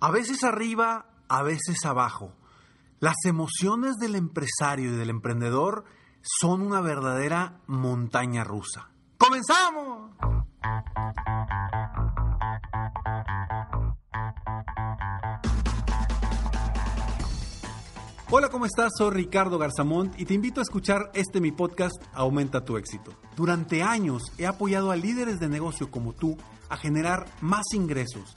A veces arriba, a veces abajo. Las emociones del empresario y del emprendedor son una verdadera montaña rusa. ¡Comenzamos! Hola, ¿cómo estás? Soy Ricardo Garzamont y te invito a escuchar este mi podcast Aumenta tu éxito. Durante años he apoyado a líderes de negocio como tú a generar más ingresos,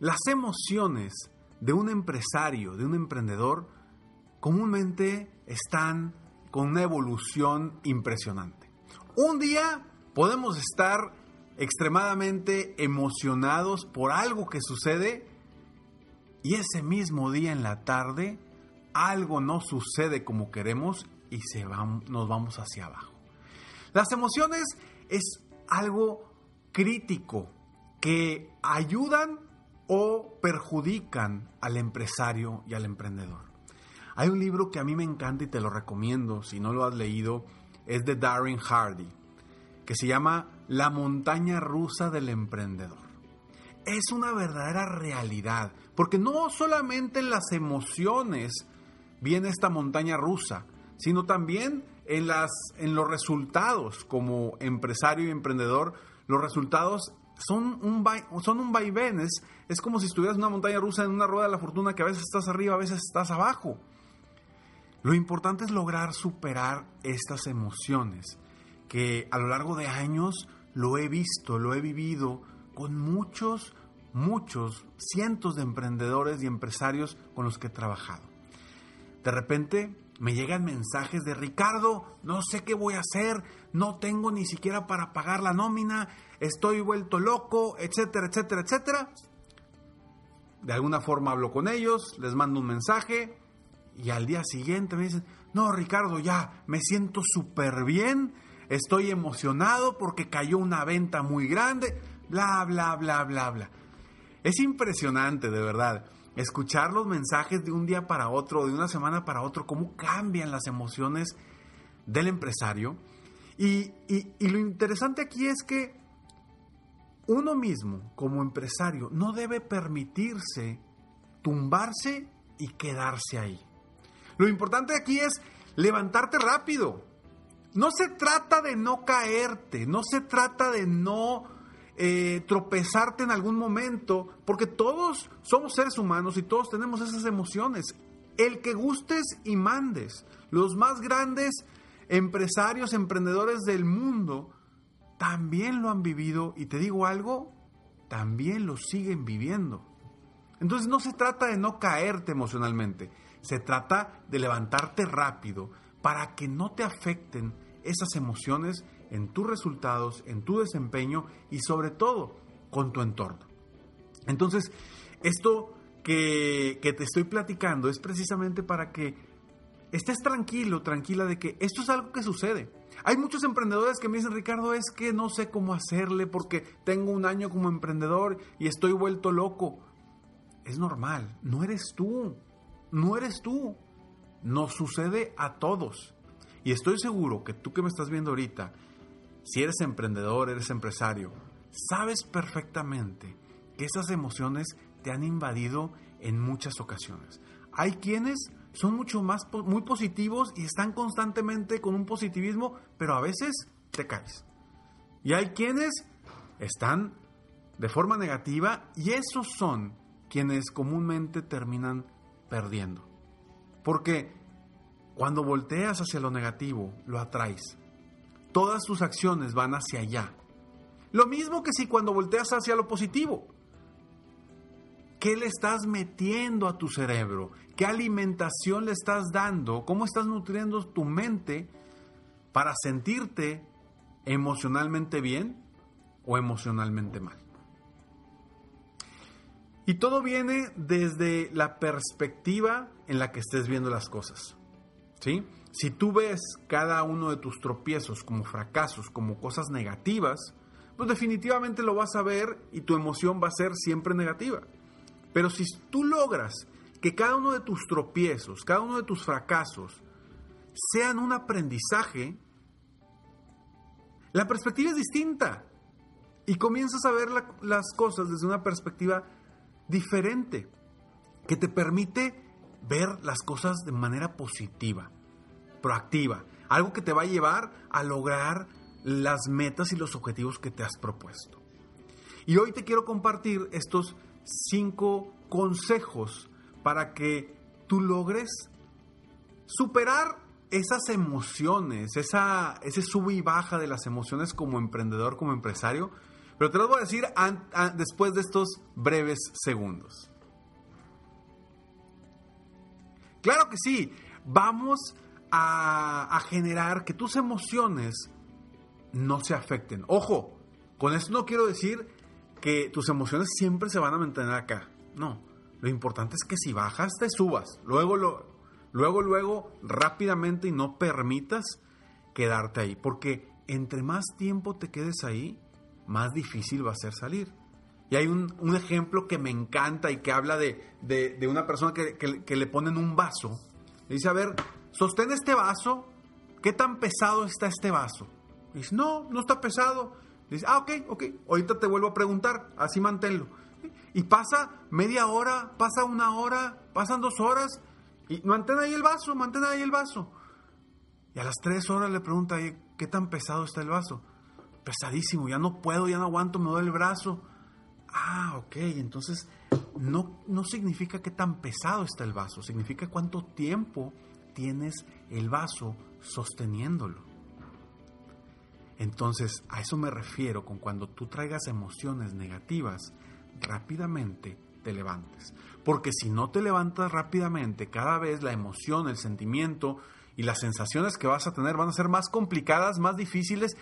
las emociones de un empresario, de un emprendedor, comúnmente están con una evolución impresionante. Un día podemos estar extremadamente emocionados por algo que sucede y ese mismo día en la tarde algo no sucede como queremos y se nos vamos hacia abajo. Las emociones es algo crítico que ayudan o perjudican al empresario y al emprendedor. Hay un libro que a mí me encanta y te lo recomiendo, si no lo has leído, es de Darren Hardy, que se llama La montaña rusa del emprendedor. Es una verdadera realidad, porque no solamente en las emociones viene esta montaña rusa, sino también en, las, en los resultados como empresario y emprendedor, los resultados son un, son un vaivén, es, como si estuvieras en una montaña rusa en una rueda de la fortuna que a veces estás arriba, a veces estás abajo. Lo importante es lograr superar estas emociones, que a lo largo de años lo he visto, lo he vivido con muchos, muchos, cientos de emprendedores y empresarios con los que he trabajado. De repente me llegan mensajes de Ricardo, no sé qué voy a hacer, no tengo ni siquiera para pagar la nómina, estoy vuelto loco, etcétera, etcétera, etcétera. De alguna forma hablo con ellos, les mando un mensaje y al día siguiente me dicen, no, Ricardo, ya, me siento súper bien, estoy emocionado porque cayó una venta muy grande, bla, bla, bla, bla, bla. Es impresionante, de verdad, escuchar los mensajes de un día para otro, de una semana para otro, cómo cambian las emociones del empresario. Y, y lo interesante aquí es que uno mismo, como empresario, no debe permitirse tumbarse y quedarse ahí. Lo importante aquí es levantarte rápido. No se trata de no caerte, no se trata de no eh, tropezarte en algún momento, porque todos somos seres humanos y todos tenemos esas emociones. El que gustes y mandes, los más grandes empresarios, emprendedores del mundo, también lo han vivido y te digo algo, también lo siguen viviendo. Entonces no se trata de no caerte emocionalmente, se trata de levantarte rápido para que no te afecten esas emociones en tus resultados, en tu desempeño y sobre todo con tu entorno. Entonces, esto que, te estoy platicando es precisamente para que estés tranquilo, tranquila de que esto es algo que sucede. Hay muchos emprendedores que me dicen, Ricardo, es que no sé cómo hacerle porque tengo un año como emprendedor y estoy vuelto loco. Es normal, no eres tú, no eres tú. Nos sucede a todos. Y estoy seguro que tú que me estás viendo ahorita, si eres emprendedor, eres empresario, sabes perfectamente que esas emociones te han invadido en muchas ocasiones. Hay quienes son mucho más, muy positivos y están constantemente con un positivismo, pero a veces te caes. Y hay quienes están de forma negativa y esos son quienes comúnmente terminan perdiendo. Porque cuando volteas hacia lo negativo, lo atraes. Todas tus acciones van hacia allá. Lo mismo que si cuando volteas hacia lo positivo. ¿Qué le estás metiendo a tu cerebro? ¿Qué alimentación le estás dando? ¿Cómo estás nutriendo tu mente para sentirte emocionalmente bien o emocionalmente mal? Y todo viene desde la perspectiva en la que estés viendo las cosas. Si tú ves cada uno de tus tropiezos como fracasos, como cosas negativas, pues definitivamente lo vas a ver y tu emoción va a ser siempre negativa. Pero si tú logras que cada uno de tus tropiezos, cada uno de tus fracasos, sean un aprendizaje, la perspectiva es distinta. Y comienzas a ver las cosas desde una perspectiva diferente, que te permite ver las cosas de manera positiva, proactiva, algo que te va a llevar a lograr las metas y los objetivos que te has propuesto. Y hoy te quiero compartir estos cinco consejos para que tú logres superar esas emociones, esa, ese sube y baja de las emociones como emprendedor, como empresario, pero te lo voy a decir después de estos breves segundos. Claro que sí, vamos a, generar que tus emociones no se afecten. Ojo, con esto no quiero decir que tus emociones siempre se van a mantener acá. No, lo importante es que si bajas te subas. Luego, lo, luego, luego, rápidamente y no permitas quedarte ahí. Porque entre más tiempo te quedes ahí, más difícil va a ser salir. Y hay un, ejemplo que me encanta y que habla de, de, una persona que, que, le ponen un vaso. Le dice, a ver, sostén este vaso. ¿Qué tan pesado está este vaso? dice, no, no está pesado. dice, ah, ok, ok, ahorita te vuelvo a preguntar, así manténlo. Y pasa media hora, pasa una hora, pasan dos horas, y mantén ahí el vaso, mantén ahí el vaso. Y a las tres horas le pregunta, ¿qué tan pesado está el vaso? Pesadísimo, ya no puedo, ya no aguanto, me duele el brazo. Ah, ok, entonces no, no significa qué tan pesado está el vaso, significa cuánto tiempo tienes el vaso sosteniéndolo. Entonces, a eso me refiero con cuando tú traigas emociones negativas, rápidamente te levantes. Porque si no te levantas rápidamente, cada vez la emoción, el sentimiento y las sensaciones que vas a tener van a ser más complicadas, más difíciles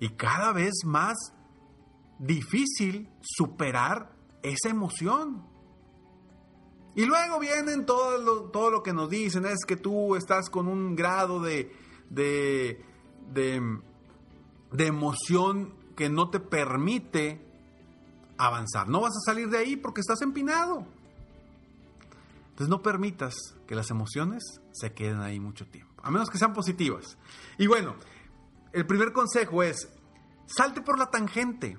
y cada vez más difícil superar esa emoción. Y luego vienen todo lo, todo lo que nos dicen, es que tú estás con un grado de, de, de de emoción que no te permite avanzar. No vas a salir de ahí porque estás empinado. Entonces no permitas que las emociones se queden ahí mucho tiempo, a menos que sean positivas. Y bueno, el primer consejo es, salte por la tangente.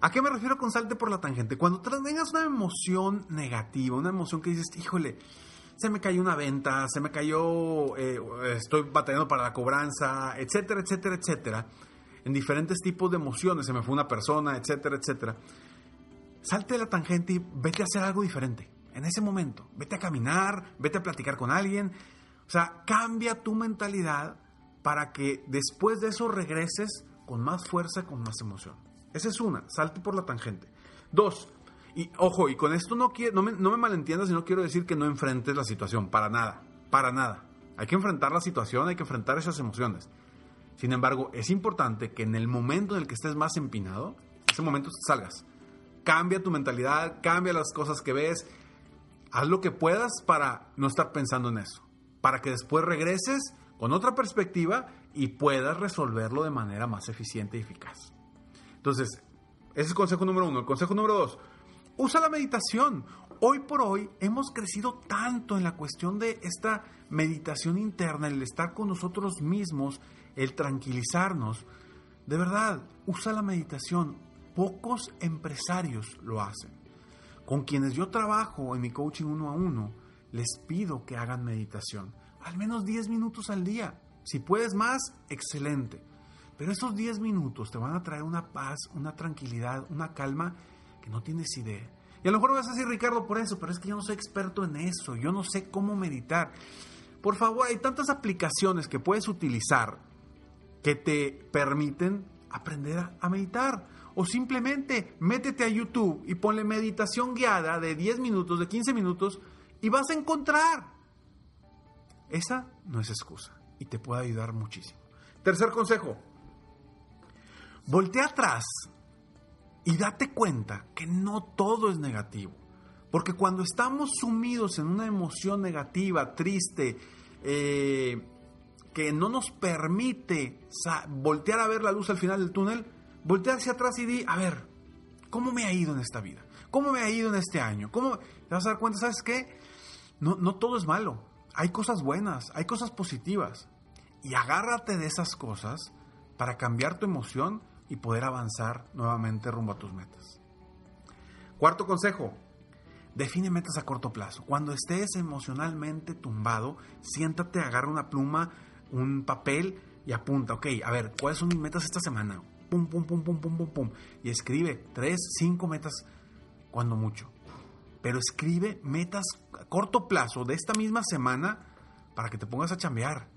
¿A qué me refiero con salte por la tangente? Cuando tengas una emoción negativa, una emoción que dices, híjole, se me cayó una venta, se me cayó, eh, estoy batallando para la cobranza, etcétera, etcétera, etcétera en diferentes tipos de emociones, se me fue una persona, etcétera, etcétera. Salte de la tangente y vete a hacer algo diferente. En ese momento, vete a caminar, vete a platicar con alguien. O sea, cambia tu mentalidad para que después de eso regreses con más fuerza, con más emoción. Esa es una, salte por la tangente. Dos, y ojo, y con esto no, me, no me malentiendas y no quiero decir que no enfrentes la situación, para nada, para nada. Hay que enfrentar la situación, hay que enfrentar esas emociones. Sin embargo, es importante que en el momento en el que estés más empinado, ese momento salgas. Cambia tu mentalidad, cambia las cosas que ves, haz lo que puedas para no estar pensando en eso, para que después regreses con otra perspectiva y puedas resolverlo de manera más eficiente y eficaz. Entonces, ese es el consejo número uno. El consejo número dos, usa la meditación. Hoy por hoy hemos crecido tanto en la cuestión de esta meditación interna, el estar con nosotros mismos el tranquilizarnos. De verdad, usa la meditación. Pocos empresarios lo hacen. Con quienes yo trabajo en mi coaching uno a uno, les pido que hagan meditación. Al menos 10 minutos al día. Si puedes más, excelente. Pero esos 10 minutos te van a traer una paz, una tranquilidad, una calma que no tienes idea. Y a lo mejor vas a decir, Ricardo, por eso, pero es que yo no soy experto en eso, yo no sé cómo meditar. Por favor, hay tantas aplicaciones que puedes utilizar que te permiten aprender a, meditar. O simplemente métete a YouTube y ponle meditación guiada de 10 minutos, de 15 minutos y vas a encontrar. Esa no es excusa y te puede ayudar muchísimo. Tercer consejo. Voltea atrás y date cuenta que no todo es negativo. Porque cuando estamos sumidos en una emoción negativa, triste, eh, que no nos permite voltear a ver la luz al final del túnel, voltear hacia atrás y di, a ver, ¿cómo me ha ido en esta vida? ¿Cómo me ha ido en este año? ¿Cómo? Te vas a dar cuenta, ¿sabes qué? No, no todo es malo. Hay cosas buenas, hay cosas positivas. Y agárrate de esas cosas para cambiar tu emoción y poder avanzar nuevamente rumbo a tus metas. Cuarto consejo, define metas a corto plazo. Cuando estés emocionalmente tumbado, siéntate, agarra una pluma, un papel y apunta, ok, a ver, ¿cuáles son mis metas esta semana? Pum, pum, pum, pum, pum, pum, pum. Y escribe tres, cinco metas, cuando mucho. Pero escribe metas a corto plazo de esta misma semana para que te pongas a chambear.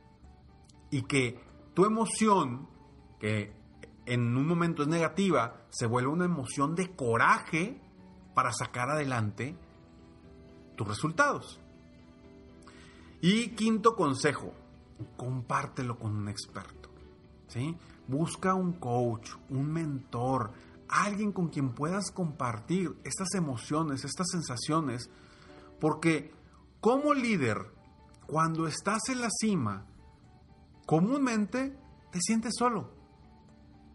Y que tu emoción, que en un momento es negativa, se vuelva una emoción de coraje para sacar adelante tus resultados. Y quinto consejo, compártelo con un experto. ¿sí? Busca un coach, un mentor, alguien con quien puedas compartir estas emociones, estas sensaciones, porque como líder, cuando estás en la cima, comúnmente te sientes solo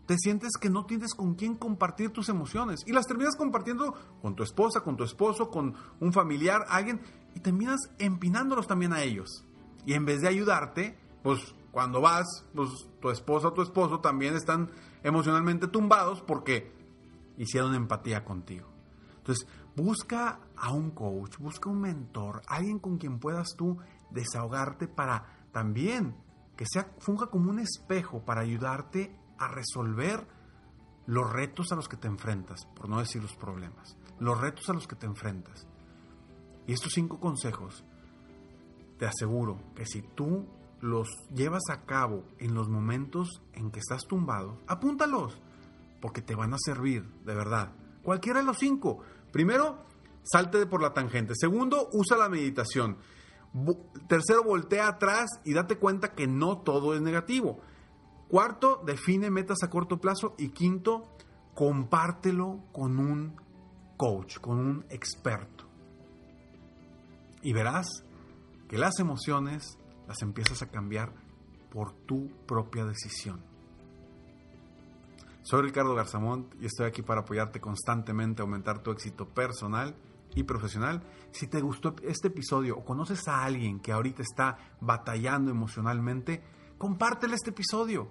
te sientes que no tienes con quién compartir tus emociones y las terminas compartiendo con tu esposa, con tu esposo, con un familiar, alguien, y terminas empinándolos también a ellos. Y en vez de ayudarte, pues cuando vas, pues tu esposa o tu esposo también están emocionalmente tumbados porque hicieron empatía contigo. Entonces, busca a un coach, busca un mentor, alguien con quien puedas tú desahogarte para también que sea funja como un espejo para ayudarte a resolver los retos a los que te enfrentas, por no decir los problemas, los retos a los que te enfrentas. Y estos cinco consejos, te aseguro que si tú los llevas a cabo en los momentos en que estás tumbado, apúntalos, porque te van a servir, de verdad. Cualquiera de los cinco. Primero, salte por la tangente. Segundo, usa la meditación. Tercero, voltea atrás y date cuenta que no todo es negativo. Cuarto, define metas a corto plazo. Y quinto, compártelo con un coach, con un experto. Y verás que las emociones las empiezas a cambiar por tu propia decisión. Soy Ricardo Garzamont y estoy aquí para apoyarte constantemente a aumentar tu éxito personal y profesional. Si te gustó este episodio o conoces a alguien que ahorita está batallando emocionalmente, compártele este episodio.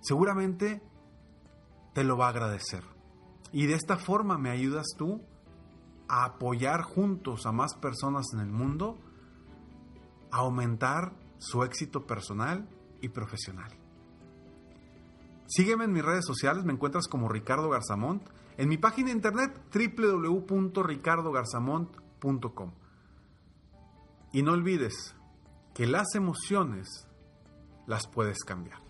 Seguramente te lo va a agradecer. Y de esta forma me ayudas tú a apoyar juntos a más personas en el mundo a aumentar su éxito personal y profesional. Sígueme en mis redes sociales, me encuentras como Ricardo Garzamont, en mi página de internet www.ricardogarzamont.com. Y no olvides que las emociones las puedes cambiar.